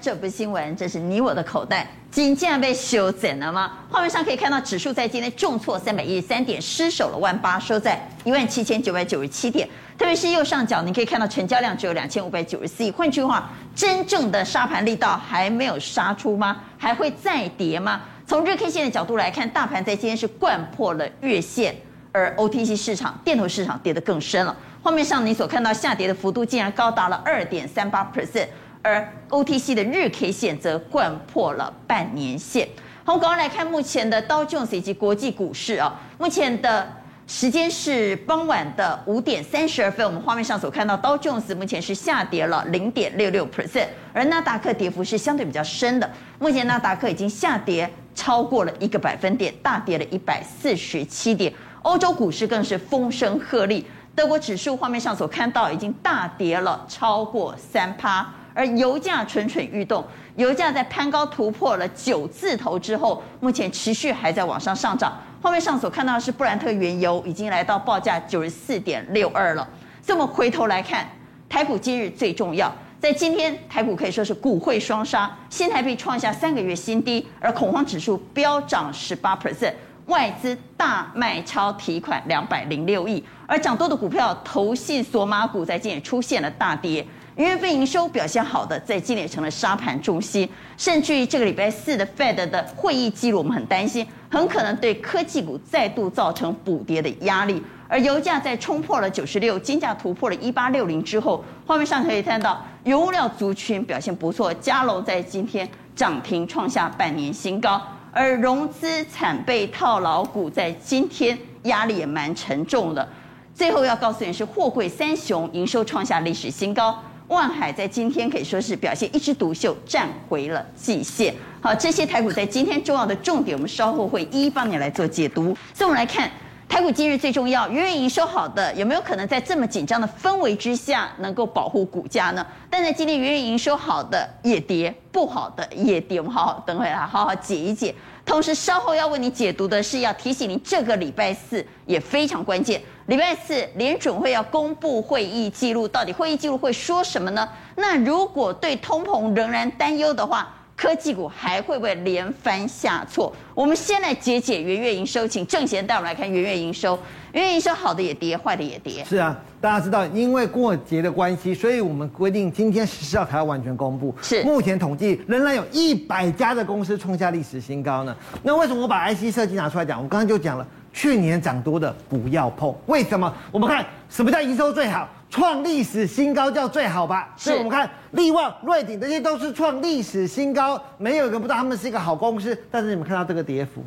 这部新闻，这是你我的口袋，金竟然被修剪了吗？画面上可以看到，指数在今天重挫三百一十三点，失守了万八，收在一万七千九百九十七点。特别是右上角，你可以看到成交量只有两千五百九十四亿。换句话，真正的杀盘力道还没有杀出吗？还会再跌吗？从日 K 线的角度来看，大盘在今天是掼破了月线，而 OTC 市场、电头市场跌得更深了。画面上你所看到下跌的幅度竟然高达了二点三八 percent，而 OTC 的日 K 线则掼破了半年线。好，我们赶快来看目前的道琼斯以及国际股市啊，目前的。时间是傍晚的五点三十二分，我们画面上所看到道琼斯目前是下跌了零点六六 percent，而纳达克跌幅是相对比较深的，目前纳达克已经下跌超过了一个百分点，大跌了一百四十七点。欧洲股市更是风声鹤唳，德国指数画面上所看到已经大跌了超过三趴，而油价蠢蠢欲动，油价在攀高突破了九字头之后，目前持续还在往上上涨。画面上所看到的是布兰特原油已经来到报价九十四点六二了。这么回头来看，台股今日最重要，在今天台股可以说是股汇双杀，新台币创下三个月新低，而恐慌指数飙涨十八 percent，外资大卖超提款两百零六亿，而涨多的股票投信索马股在今天也出现了大跌。一月份营收表现好的，在今年成了沙盘重心，甚至于这个礼拜四的 Fed 的会议记录，我们很担心，很可能对科技股再度造成补跌的压力。而油价在冲破了九十六，金价突破了一八六零之后，画面上可以看到原物料族群表现不错，加楼在今天涨停创下半年新高，而融资惨被套牢股在今天压力也蛮沉重的。最后要告诉你是货柜三雄营收创下历史新高。万海在今天可以说是表现一枝独秀，站回了季线。好，这些台股在今天重要的重点，我们稍后会一一帮你来做解读。所以，我们来看台股今日最重要，元月营收好的，有没有可能在这么紧张的氛围之下，能够保护股价呢？但在今天元月营收好的也跌，不好的也跌。我们好好等会来好好解一解。同时，稍后要为你解读的是，要提醒你这个礼拜四也非常关键。礼拜四联准会要公布会议记录，到底会议记录会说什么呢？那如果对通膨仍然担忧的话，科技股还会不会连番下挫？我们先来解解元月营收，请正贤带我们来看元月营收。元月营收好的也跌，坏的也跌。是啊，大家知道，因为过节的关系，所以我们规定今天十四号才要完全公布。是，目前统计仍然有一百家的公司创下历史新高呢。那为什么我把 IC 设计拿出来讲？我刚刚就讲了。去年涨多的不要碰，为什么？我们看什么叫营收最好，创历史新高叫最好吧？所以我们看力旺、瑞鼎这些都是创历史新高，没有一个不知道他们是一个好公司。但是你们看到这个跌幅，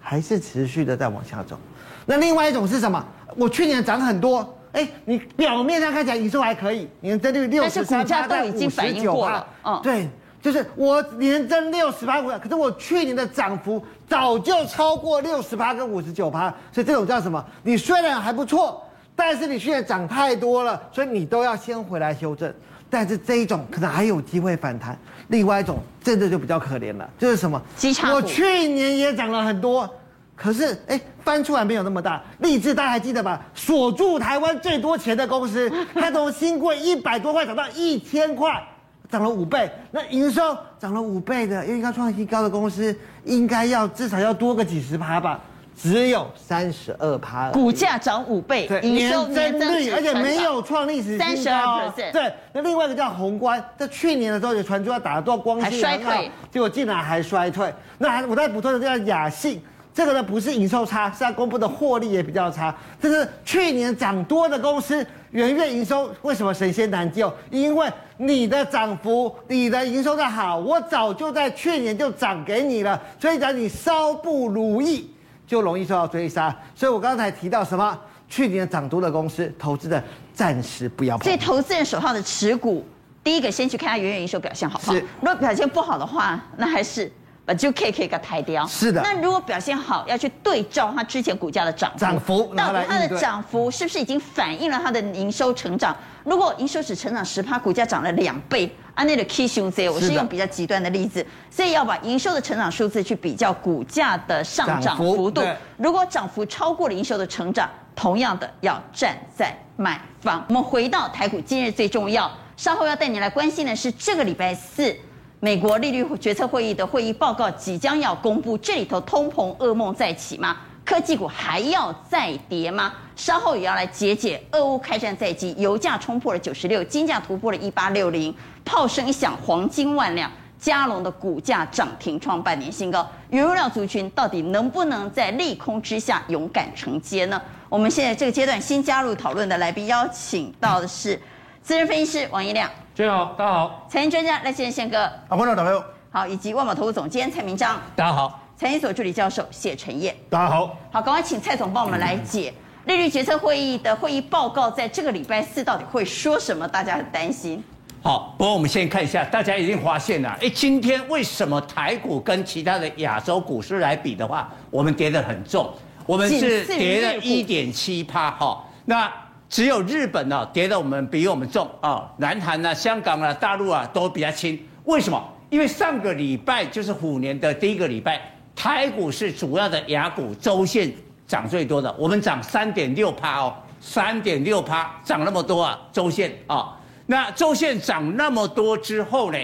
还是持续的在往下走。那另外一种是什么？我去年涨很多，哎，你表面上看起来营收还可以，年增率六十三，但是股价都已经反应过了。嗯，对。就是我年增六十八股，可是我去年的涨幅早就超过六十八跟五十九趴，所以这种叫什么？你虽然还不错，但是你去年涨太多了，所以你都要先回来修正。但是这一种可能还有机会反弹，另外一种真的就比较可怜了，就是什么？我去年也涨了很多，可是哎，翻出来没有那么大。励志大家还记得吧？锁住台湾最多钱的公司，它从新贵一百多块涨到一千块。涨了五倍，那营收涨了五倍的，因为要创新高的公司，应该要至少要多个几十趴吧，只有三十二趴，股价涨五倍，营收增率，而且没有创历史新高，三十二 percent。对，那另外一个叫宏观，在去年的时候也传出要打到光衰退，结果竟然还衰退。那还我再补充的叫雅信。这个呢不是营收差，是它公布的获利也比较差。这是去年涨多的公司，元月营收为什么神仙难救？因为你的涨幅、你的营收的好，我早就在去年就涨给你了。所以讲你稍不如意，就容易受到追杀。所以我刚才提到什么？去年涨多的公司，投资的暂时不要碰。所以投资人手上的持股，第一个先去看它远远营收表现好不好？如果表现不好的话，那还是把。就可以可以个抬掉，是的。那如果表现好，要去对照它之前股价的涨幅，涨幅，到底它的涨幅是不是已经反映了它的营收成长？如果营收只成长十趴，股价涨了两倍，按那个 K 熊 Z，我是用比较极端的例子，所以要把营收的成长数字去比较股价的上涨幅度。如果涨幅超过了营收的成长，同样的要站在买方。我们回到台股，今日最重要，稍后要带你来关心的是这个礼拜四。美国利率决策会议的会议报告即将要公布，这里头通膨噩梦再起吗？科技股还要再跌吗？稍后也要来解解。俄乌开战在即，油价冲破了九十六，金价突破了一八六零，炮声一响，黄金万两，嘉龙的股价涨停创半年新高。原油料族群到底能不能在利空之下勇敢承接呢？我们现在这个阶段新加入讨论的来宾，邀请到的是资深分析师王一亮，大家好，大家好。财经专家赖宪宪哥，啊，观众朋友好，以及万宝投资总监蔡明章，大家好。财经所助理教授谢晨彦，大家好。好，赶快请蔡总帮我们来解利率决策会议的会议报告，在这个礼拜四到底会说什么？大家很担心。好，不过我们先看一下，大家已经发现了，哎，今天为什么台股跟其他的亚洲股市来比的话，我们跌得很重，我们是跌了一点七趴哈。那只有日本呢跌得我们比我们重啊，南韩啊、香港啊、大陆啊都比较轻。为什么？因为上个礼拜就是虎年的第一个礼拜。台股是主要的雅股周线涨最多的，我们涨三点六趴哦，三点六趴涨那么多啊，周线啊，那周线涨那么多之后呢，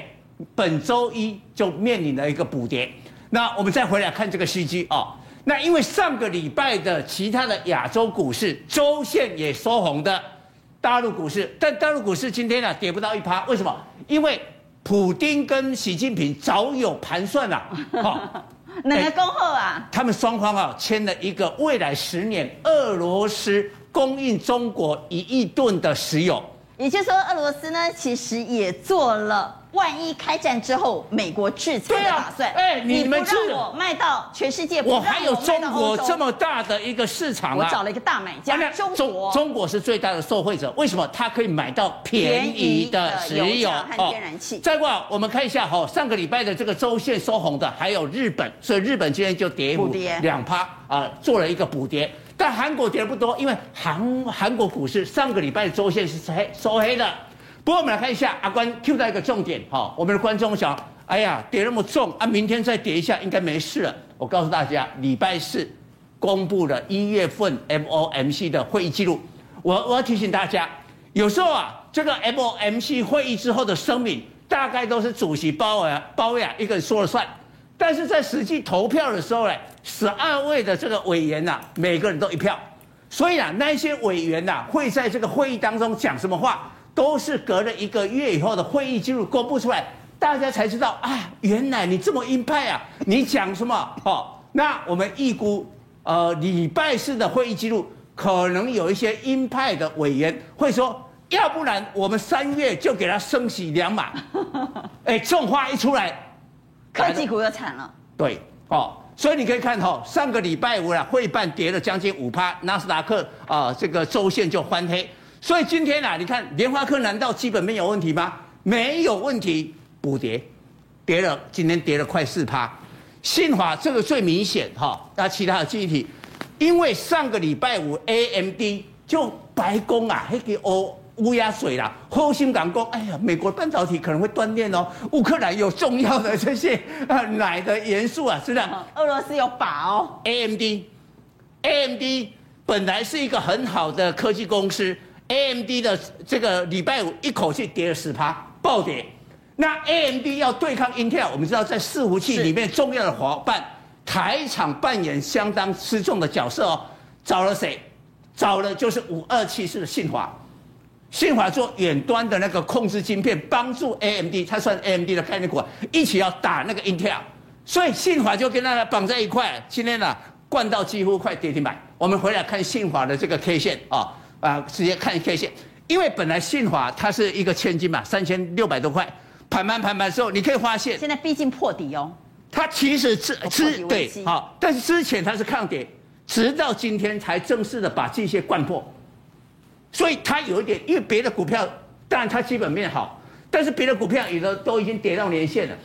本周一就面临了一个补跌。那我们再回来看这个 CG 啊，那因为上个礼拜的其他的亚洲股市周线也收红的，大陆股市，但大陆股市今天呢跌不到一趴，为什么？因为普丁跟习近平早有盘算了，哈。哪个恭贺啊？他们双方啊签了一个未来十年俄罗斯供应中国一亿吨的石油，也就是说，俄罗斯呢其实也做了。万一开战之后，美国制裁的打算，哎、啊，你们让我卖到全世界，我还有中国这么大的一个市场啊！我找了一个大买家，啊、中国，中国是最大的受惠者。为什么？它可以买到便宜的石油和天然气。再过来，我们看一下哈，上个礼拜的这个周线收红的还有日本，所以日本今天就跌补跌两趴啊，做了一个补跌。但韩国跌的不多，因为韩韩国股市上个礼拜的周线是黑收黑的。不过我们来看一下，阿关 Q 到一个重点哈，我们的观众想，哎呀，跌那么重啊，明天再跌一下应该没事了。我告诉大家，礼拜四公布了一月份 M O M C 的会议记录。我我要提醒大家，有时候啊，这个 M O M C 会议之后的声明，大概都是主席鲍尔鲍威尔一个人说了算，但是在实际投票的时候呢，十二位的这个委员呐、每个人都一票，所以啊，那些委员呐、会在这个会议当中讲什么话？都是隔了一个月以后的会议记录公布出来，大家才知道啊，原来你这么鹰派啊！你讲什么？哦，那我们预估，呃，礼拜四的会议记录可能有一些鹰派的委员会说，要不然我们三月就给他升息两码。哎，这种话一出来，科技股又惨了。对，哦，所以你可以看哈，上个礼拜五啊，会办跌了将近五趴，纳斯达克啊、呃，这个周线就翻黑。所以今天啊，你看联发科难道基本面有问题吗？没有问题，补跌，跌了，今天跌了快四趴。信华这个最明显哈，那其他的记忆体，因为上个礼拜五 AMD 就白宫啊，还给乌乌鸦嘴啦，后心港工，哎呀，美国半导体可能会断链哦，乌克兰有重要的这些啊奶的元素啊，是不是？俄罗斯有把哦，AMD，AMD 本来是一个很好的科技公司。AMD 的这个礼拜五一口气跌了十趴，暴跌。那 AMD 要对抗 Intel，我们知道在伺服器里面重要的伙伴，台厂扮演相当吃重的角色哦。找了谁？找了就是五二七四的信华，信华做远端的那个控制晶片，帮助 AMD，它算 AMD 的概念股，一起要打那个 Intel，所以信华就跟它绑在一块。今天呢、啊，灌到几乎快跌停板。我们回来看信华的这个 K 线啊。啊，直接看 K 线，因为本来信华它是一个千金嘛，三千六百多块，盘盘盘盘之后，你可以发现，现在毕竟破底哦。它其实是之对，好，但是之前它是抗跌，直到今天才正式的把这些灌破，所以它有一点，因为别的股票当然它基本面好，但是别的股票有的都已经跌到年线了，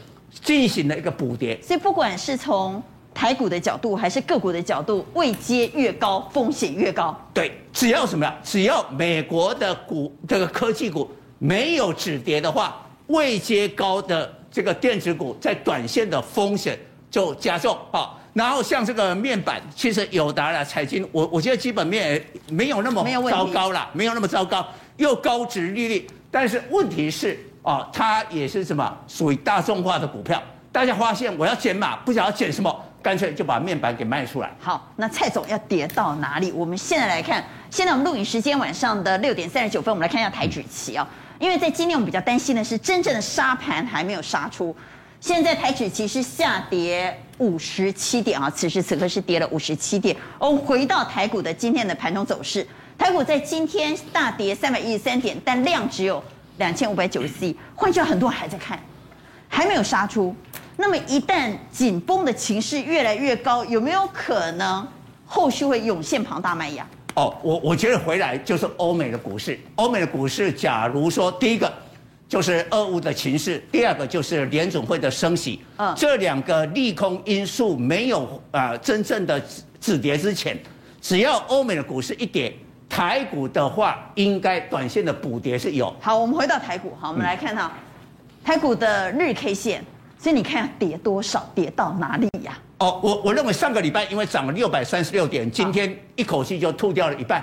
进行了一个补跌。所以不管是从台股的角度还是个股的角度，位阶越高，风险越高。对，只要什么呀？只要美国的股这个科技股没有止跌的话，位阶高的这个电子股在短线的风险就加重啊。然后像这个面板，其实友达啦彩晶，我我觉得基本面没有那么糟糕啦，没有那么糟糕，又高值利率，但是问题是啊，它也是什么属于大众化的股票。大家发现我要减码，不晓得要减什么，干脆就把面板给卖出来。好，那蔡总要跌到哪里？我们现在来看，现在我们录影时间晚上的六点三十九分，我们来看一下台指期啊。因为在今天我们比较担心的是，真正的杀盘还没有杀出。现在台指期是下跌五十七点啊，此时此刻是跌了五十七点。我们回到台股的今天的盘中走势，台股在今天大跌三百一十三点，但量只有两千五百九十四亿，换句话，很多人还在看，还没有杀出。那么一旦紧绷的情势越来越高，有没有可能后续会涌现庞大卖压？哦，我我觉得回来就是欧美的股市。欧美的股市，假如说第一个就是俄乌的情势，第二个就是联总会的升息，嗯，这两个利空因素没有啊、呃、真正的止跌之前，只要欧美的股市一跌，台股的话应该短线的补跌是有。好，我们回到台股，好，我们来看哈、嗯、台股的日 K 线。所以你看跌多少，跌到哪里呀、啊？哦，我我认为上个礼拜因为涨了六百三十六点，今天一口气就吐掉了一半，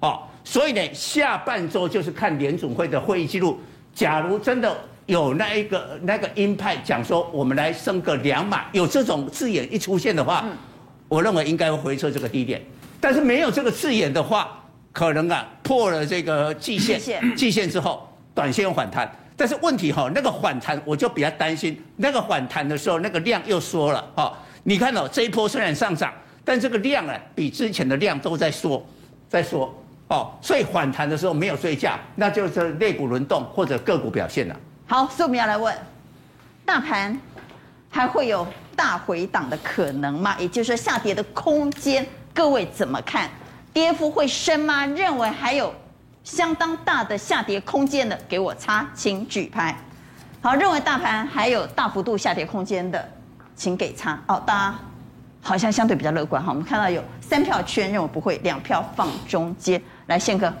哦，所以呢，下半周就是看联总会的会议记录。假如真的有那一个那个鹰派讲说我们来升个两码，有这种字眼一出现的话，嗯、我认为应该会回撤这个低点。但是没有这个字眼的话，可能啊破了这个季线，季线，之后，短线有反弹。但是问题哈，那个反弹我就比较担心。那个反弹的时候，那个量又缩了哈。你看到这一波虽然上涨，但这个量啊，比之前的量都在缩，在缩哦。所以反弹的时候没有追价，那就是类股轮动或者个股表现了。好，所以我们要来问，大盘还会有大回档的可能吗？也就是说下跌的空间，各位怎么看？跌幅会深吗？认为还有？相当大的下跌空间的，给我擦，请举牌。好，认为大盘还有大幅度下跌空间的，请给擦。哦，大家好像相对比较乐观哈。我们看到有三票圈认为不会，两票放中间。来，宪哥。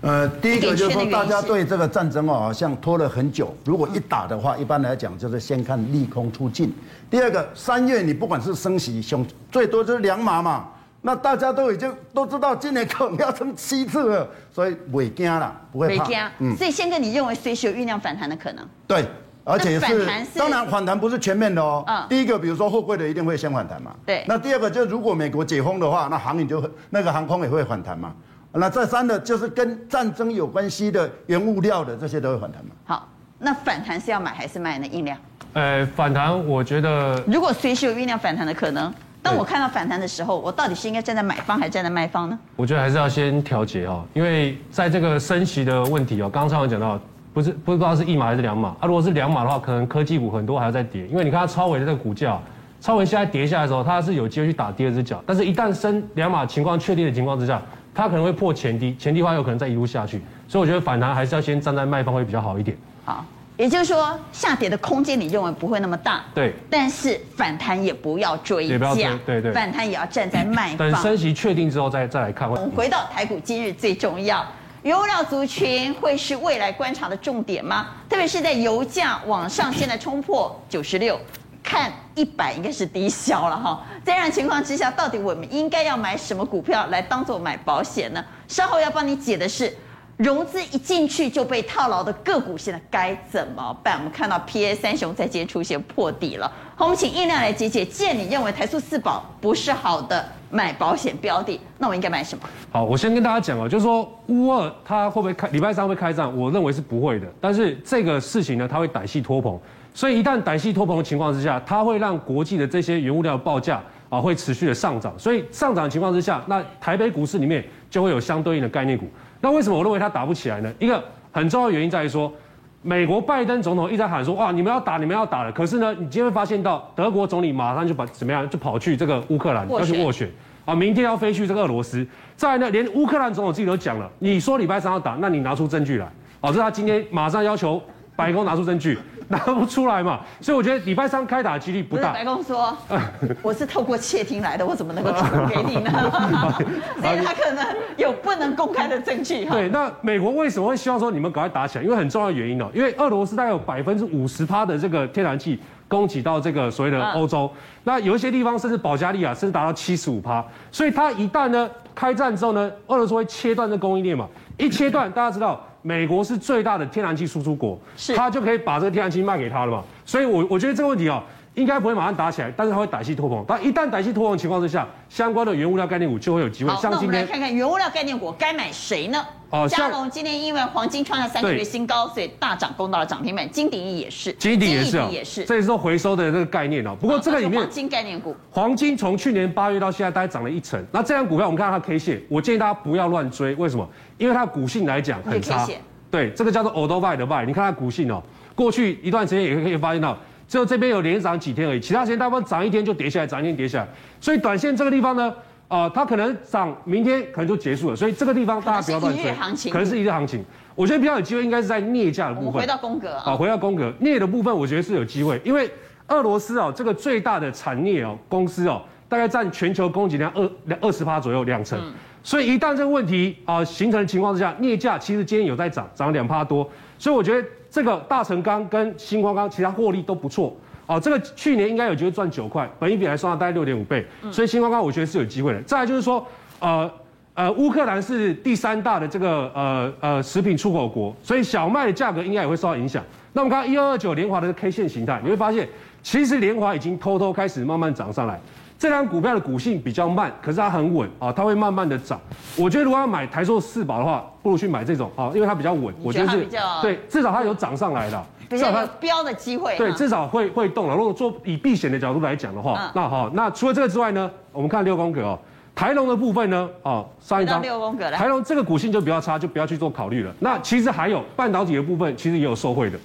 呃，第一个就是说，大家对这个战争哦，好像拖了很久。如果一打的话，一般来讲就是先看利空出尽。第二个，三月你不管是升息，熊最多就是两码嘛。那大家都已经都知道今年可能要升七次了，所以不会惊了，不会怕。嗯，所以现在，你认为随时有酝酿反弹的可能？对，而且是，当然反弹不是全面的哦。嗯。第一个，比如说货柜的一定会先反弹嘛。对。那第二个，就是如果美国解封的话，那航运就那个航空也会反弹嘛。那再三的，就是跟战争有关系的原物料的这些都会反弹嘛。好，那反弹是要买还是卖呢？印量？呃，反弹我觉得，如果随时有酝酿反弹的可能。当我看到反弹的时候，我到底是应该站在买方还是站在卖方呢？我觉得还是要先调节哈，因为在这个升息的问题哦，刚刚超文讲到，不是不知道是一码还是两码啊。如果是两码的话，可能科技股很多还要再跌，因为你看它超微的这个股价，超微现在跌下来的时候，它是有机会去打第二只脚，但是一旦升两码情况确定的情况之下，它可能会破前低，前低的话有可能再一路下去，所以我觉得反弹还是要先站在卖方会比较好一点。好。也就是说，下跌的空间你认为不会那么大，对。但是反弹也不要追价，对对。反弹也要站在卖方。等升息确定之后再再来看。我们回到台股，今日最重要，原物料族群会是未来观察的重点吗？特别是在油价往上，现在冲破九十六，看一百应该是低消了哈。在这样情况之下，到底我们应该要买什么股票来当做买保险呢？稍后要帮你解的是。融资一进去就被套牢的个股，现在该怎么办？我们看到 PA 三雄在今天出现破底了。好，我们请印量来解解。既然你认为台塑四宝不是好的买保险标的，那我应该买什么？好，我先跟大家讲哦，就是说乌二它会不会开礼拜三会开战？我认为是不会的。但是这个事情呢，它会歹戏拖棚，所以一旦歹戏拖棚的情况之下，它会让国际的这些原物料报价啊会持续的上涨。所以上涨的情况之下，那台北股市里面就会有相对应的概念股。那为什么我认为他打不起来呢？一个很重要的原因在于说，美国拜登总统一直在喊说，哇，你们要打，你们要打了。可是呢，你今天会发现到德国总理马上就把怎么样，就跑去这个乌克兰要去斡旋啊，明天要飞去这个俄罗斯。再来呢，连乌克兰总统自己都讲了，你说礼拜三要打，那你拿出证据来。哦，这是他今天马上要求白宫拿出证据。拿不出来嘛，所以我觉得礼拜三开打的几率不大。白宫说，我是透过窃听来的，我怎么能够 提供给你呢？所以他可能有不能公开的证据。对，那美国为什么会希望说你们赶快打起来？因为很重要的原因哦，因为俄罗斯大概有百分之五十趴的这个天然气供给到这个所谓的欧洲，那有一些地方甚至保加利亚甚至达到七十五趴，所以它一旦呢开战之后呢，俄罗斯会切断这供应链嘛，一切断大家知道。美国是最大的天然气输出国，是他就可以把这个天然气卖给他了嘛。所以我我觉得这个问题啊。应该不会马上打起来，但是它会歹戏拖棚。但一旦歹戏拖棚的情况之下，相关的原物料概念股就会有机会。好，那我们来看看原物料概念股该买谁呢？哦，佳龙今天因为黄金创下三个月新高，所以大涨攻到了涨停板。金鼎也是，金鼎也是，也是，这也是说回收的这个概念哦。不过这个里面黄金概念股，黄金从去年八月到现在大概涨了一成。那这张股票我们看到它 K 线，我建议大家不要乱追。为什么？因为它的股性来讲很差。对，这个叫做 Old buy 的 buy，你看它股性哦，过去一段时间也可以发现到。只有这边有连涨几天而已，其他时间大部分涨一天就跌下来，涨一天跌下来。所以短线这个地方呢，啊、呃，它可能涨，明天可能就结束了。所以这个地方大家不要乱追，可能是一日行情。我觉得比较有机会应该是在镍价的部分。回到宫格啊，好，回到宫格，镍的部分我觉得是有机会，因为俄罗斯哦，这个最大的产镍哦公司哦，大概占全球供给量二两二十趴左右两成。嗯、所以一旦这个问题啊、呃、形成的情况之下，镍价其实今天有在涨，涨了两趴多。所以我觉得。这个大成钢跟新光钢其他获利都不错哦，这个去年应该有机会赚九块，本一比来算大概六点五倍，所以新光钢我觉得是有机会的。再来就是说，呃呃，乌克兰是第三大的这个呃呃食品出口国，所以小麦的价格应该也会受到影响。那我们看一二二九联华的 K 线形态，你会发现其实联华已经偷偷开始慢慢涨上来。这张股票的股性比较慢，可是它很稳啊，它会慢慢的涨。我觉得如果要买台塑四宝的话，不如去买这种啊，因为它比较稳。我觉得是对，至少它有涨上来的，比较有飙的机会。对，至少会会动了。如果做以避险的角度来讲的话，嗯、那好，那除了这个之外呢，我们看六宫格哦，台龙的部分呢，哦，上一张六宫格台龙这个股性就比较差，就不要去做考虑了。那其实还有半导体的部分，其实也有受惠的，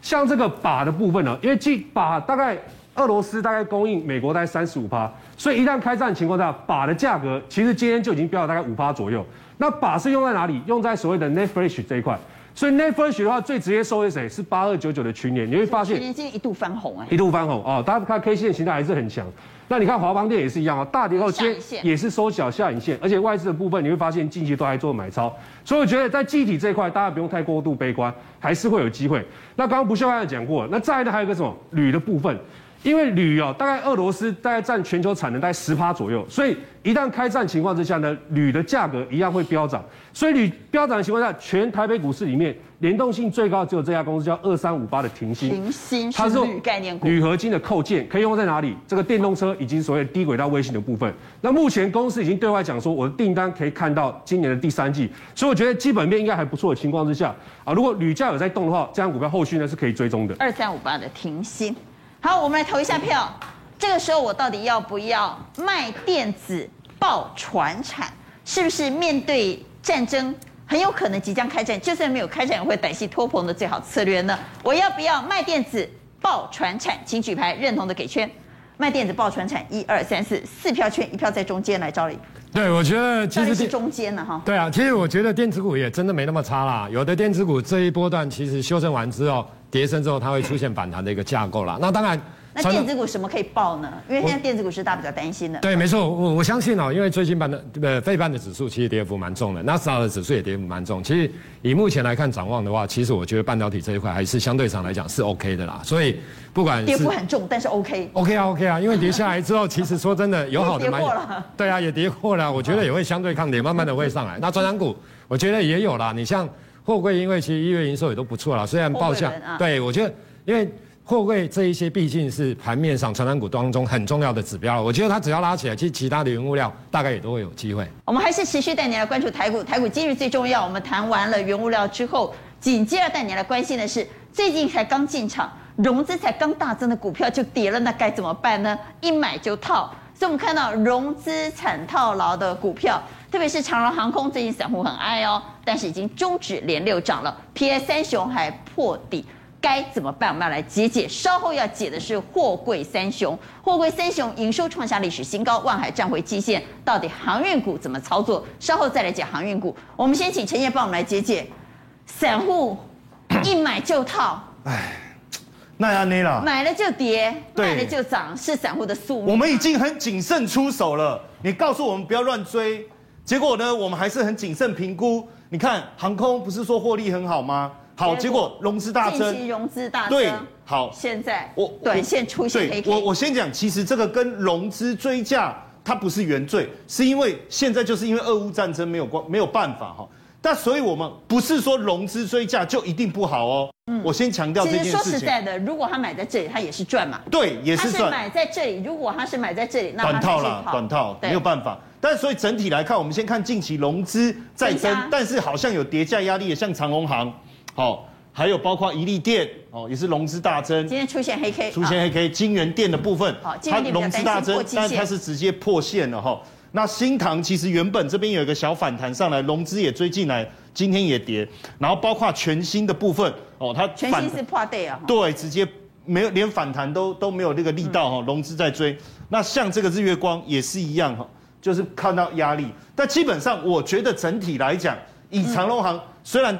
像这个靶的部分呢，因为既靶大概。俄罗斯大概供应美国大概三十五趴，所以一旦开战的情况下，靶的价格其实今天就已经飙了大概五趴左右。那靶是用在哪里？用在所谓的 net Flash 这一块。所以 net Flash 的话，最直接受益谁？是八二九九的群联。你会发现，群联今天一度翻红哎，一度翻红哦。大家看 K 线形态还是很强。那你看华邦电也是一样啊，大跌后接也是收小下影线，而且外资的部分你会发现近期都还做买超。所以我觉得在记忆体这一块，大家不用太过度悲观，还是会有机会。那刚刚不锈钢也讲过，那再来的还有一个什么铝的部分。因为铝哦，大概俄罗斯大概占全球产能大概十趴左右，所以一旦开战情况之下呢，铝的价格一样会飙涨。所以铝飙涨的情况下，全台北股市里面联动性最高只有这家公司叫二三五八的停薪。停欣它是铝概念股，铝合金的扣件可以用在哪里？这个电动车以及所谓低轨道卫星的部分。那目前公司已经对外讲说，我的订单可以看到今年的第三季，所以我觉得基本面应该还不错的情况之下啊，如果铝价有。在动的话，这张股票后续呢是可以追踪的。二三五八的停薪。好，我们来投一下票。这个时候我到底要不要卖电子报传产？是不是面对战争很有可能即将开战，就算没有开战也会歹戏拖棚的最好策略呢？我要不要卖电子报传产？请举牌，认同的给圈。卖电子报传产，一二三四，四票圈，一票在中间来赵理。对，我觉得其实是中间的哈。对啊，其实我觉得电子股也真的没那么差啦。有的电子股这一波段其实修正完之后。跌升之后，它会出现反弹的一个架构啦。那当然，那电子股什么可以报呢？因为现在电子股是大家比较担心的。对，没错，我我相信哦，因为最近半的呃费半的指数其实跌幅蛮重的，纳斯达克的指数也跌幅蛮重。其实以目前来看展望的话，其实我觉得半导体这一块还是相对上来讲是 OK 的啦。所以不管跌幅很重，但是 OK。OK 啊 OK 啊，因为跌下来之后，其实说真的 有好的买点。对啊，也跌过了，我觉得也会相对抗跌，慢慢的会上来。那传产股，我觉得也有啦。你像货柜，因为其实一月营收也都不错啦，虽然报价，啊、对我觉得。因为货柜这一些毕竟是盘面上成长股当中很重要的指标，我觉得它只要拉起来，其实其他的原物料大概也都会有机会。我们还是持续带你来关注台股，台股今日最重要。我们谈完了原物料之后，紧接着带你来关心的是，最近才刚进场，融资才刚大增的股票就跌了，那该怎么办呢？一买就套，所以我们看到融资惨套牢的股票，特别是长荣航空，最近散户很爱哦，但是已经终止连六涨了，PI 三雄还破底。该怎么办？我们要来解解。稍后要解的是货柜三雄，货柜三雄营收创下历史新高，万海站回季线，到底航运股怎么操作？稍后再来解航运股。我们先请陈曄帮我们来解解，散户一买就套，哎，那要捏了，买了就跌，卖了就涨，是散户的宿命。我们已经很谨慎出手了，你告诉我们不要乱追，结果呢，我们还是很谨慎评估。你看航空不是说获利很好吗？好，结果融资大增，融资大增，对，好，现在我短线出现黑 K，我我先讲，其实这个跟融资追价它不是原罪，是因为现在就是因为俄乌战争没有关没有办法哈。但所以我们不是说融资追价就一定不好哦。嗯，我先强调这件事情。说实在的，如果他买在这里，他也是赚嘛。对，也是赚。他是买在这里，如果他是买在这里，那短套啦，短套没有办法。但所以整体来看，我们先看近期融资在增，但是好像有叠价压力也，像长荣航，好。还有包括一利电哦，也是融资大增。今天出现黑 K，出现黑 K。金源电的部分，它融资大增，但它是直接破线了哈。那新塘其实原本这边有一个小反弹上来，融资也追进来，今天也跌。然后包括全新的部分哦，它全新是破底啊。对，直接没有连反弹都都没有那个力道哈，融资在追。那像这个日月光也是一样哈，就是看到压力。但基本上我觉得整体来讲，以长隆行虽然。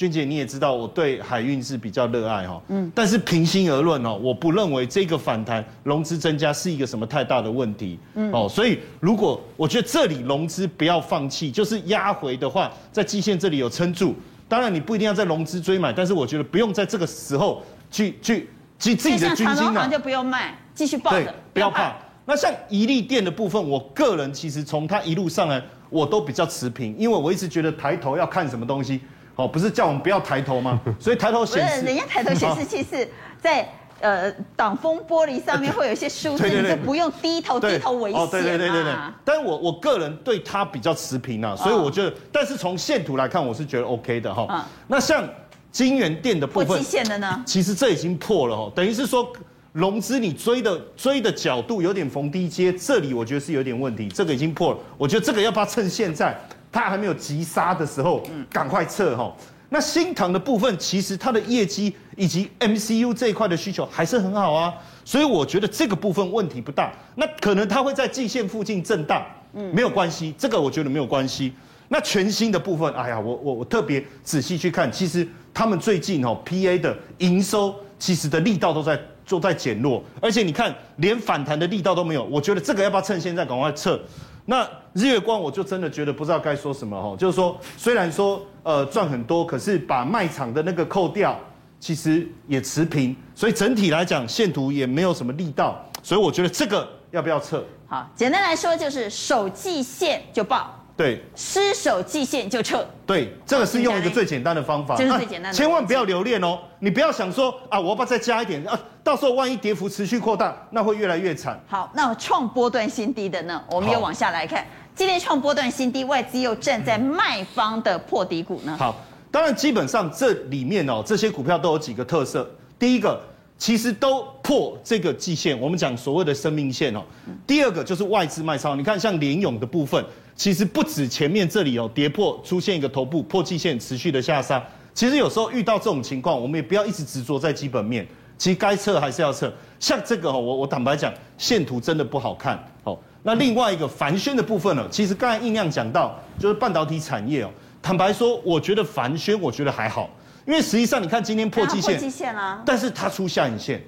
君姐，你也知道我对海运是比较热爱哈，嗯，但是平心而论哦，我不认为这个反弹融资增加是一个什么太大的问题，嗯，哦，所以如果我觉得这里融资不要放弃，就是压回的话，在季线这里有撑住，当然你不一定要在融资追买，但是我觉得不用在这个时候去去去自己的军心啊，就不用卖，继续抱着，不要怕。那像一利电的部分，我个人其实从它一路上来，我都比较持平，因为我一直觉得抬头要看什么东西。哦，不是叫我们不要抬头吗？所以抬头显示，人家抬头显示器是在呃挡风玻璃上面 会有一些数字，你就不用低头，低头危险。哦，对对对对对。但是我我个人对它比较持平啊，所以我觉得，但是从线图来看，我是觉得 OK 的哈。那像金源店的部分，破季线的呢？其实这已经破了哦，等于是说融资你追的追的角度有点逢低接，这里我觉得是有点问题，这个已经破了，我觉得这个要不要趁现在？它还没有急杀的时候，赶快撤哈。那新唐的部分，其实它的业绩以及 MCU 这一块的需求还是很好啊，所以我觉得这个部分问题不大。那可能它会在季线附近震荡，嗯，没有关系，这个我觉得没有关系。那全新的部分，哎呀，我我我特别仔细去看，其实他们最近哦，PA 的营收其实的力道都在都在减弱，而且你看连反弹的力道都没有，我觉得这个要不要趁现在赶快撤？那日月光我就真的觉得不知道该说什么哈，就是说虽然说呃赚很多，可是把卖场的那个扣掉，其实也持平，所以整体来讲线图也没有什么力道，所以我觉得这个要不要撤？好，简单来说就是守季线就报。对，失守季线就撤。对，这个是用一个最简单的方法，就是最简单的，千万不要留恋哦。你不要想说啊，我要不要再加一点啊？到时候万一跌幅持续扩大，那会越来越惨。好，那创波段新低的呢？我们又往下来看，今天创波段新低，外资又站在卖方的破底股呢？好，当然基本上这里面哦，这些股票都有几个特色。第一个，其实都破这个季线，我们讲所谓的生命线哦。第二个就是外资卖超，你看像联勇的部分。其实不止前面这里有跌破，出现一个头部破季线，持续的下杀。其实有时候遇到这种情况，我们也不要一直执着在基本面，其实该撤还是要撤。像这个我我坦白讲，线图真的不好看。好，那另外一个帆宣的部分呢，其实刚才酝酿讲到，就是半导体产业哦。坦白说，我觉得帆宣我觉得还好，因为实际上你看今天破季线，破季线啦，但是它出下影线，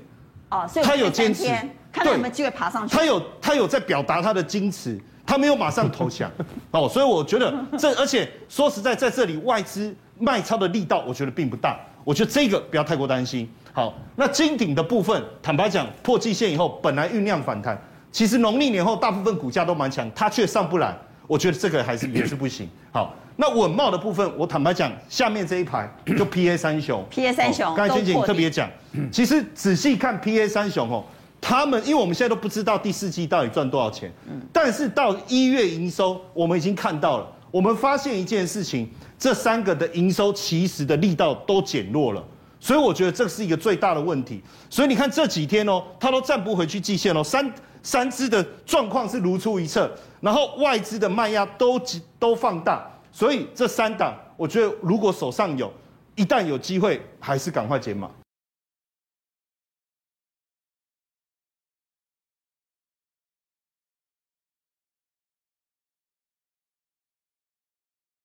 哦，所以它有坚持，看有没有机会爬上去。它有它有在表达它的矜持。它没有马上投降，哦，所以我觉得这，而且说实在，在这里外资卖超的力道，我觉得并不大。我觉得这个不要太过担心。好，那金鼎的部分，坦白讲，破季线以后，本来酝酿反弹，其实农历年后大部分股价都蛮强，它却上不来。我觉得这个还是也是不行。好，那稳懋的部分，我坦白讲，下面这一排就 PA 三雄，PA 三雄，刚才娟姐你特别讲，其实仔细看 PA 三雄哦。他们，因为我们现在都不知道第四季到底赚多少钱，但是到一月营收，我们已经看到了。我们发现一件事情，这三个的营收其实的力道都减弱了，所以我觉得这是一个最大的问题。所以你看这几天哦，它都站不回去季线哦，三三支的状况是如出一辙，然后外资的卖压都都放大，所以这三档，我觉得如果手上有，一旦有机会，还是赶快减码。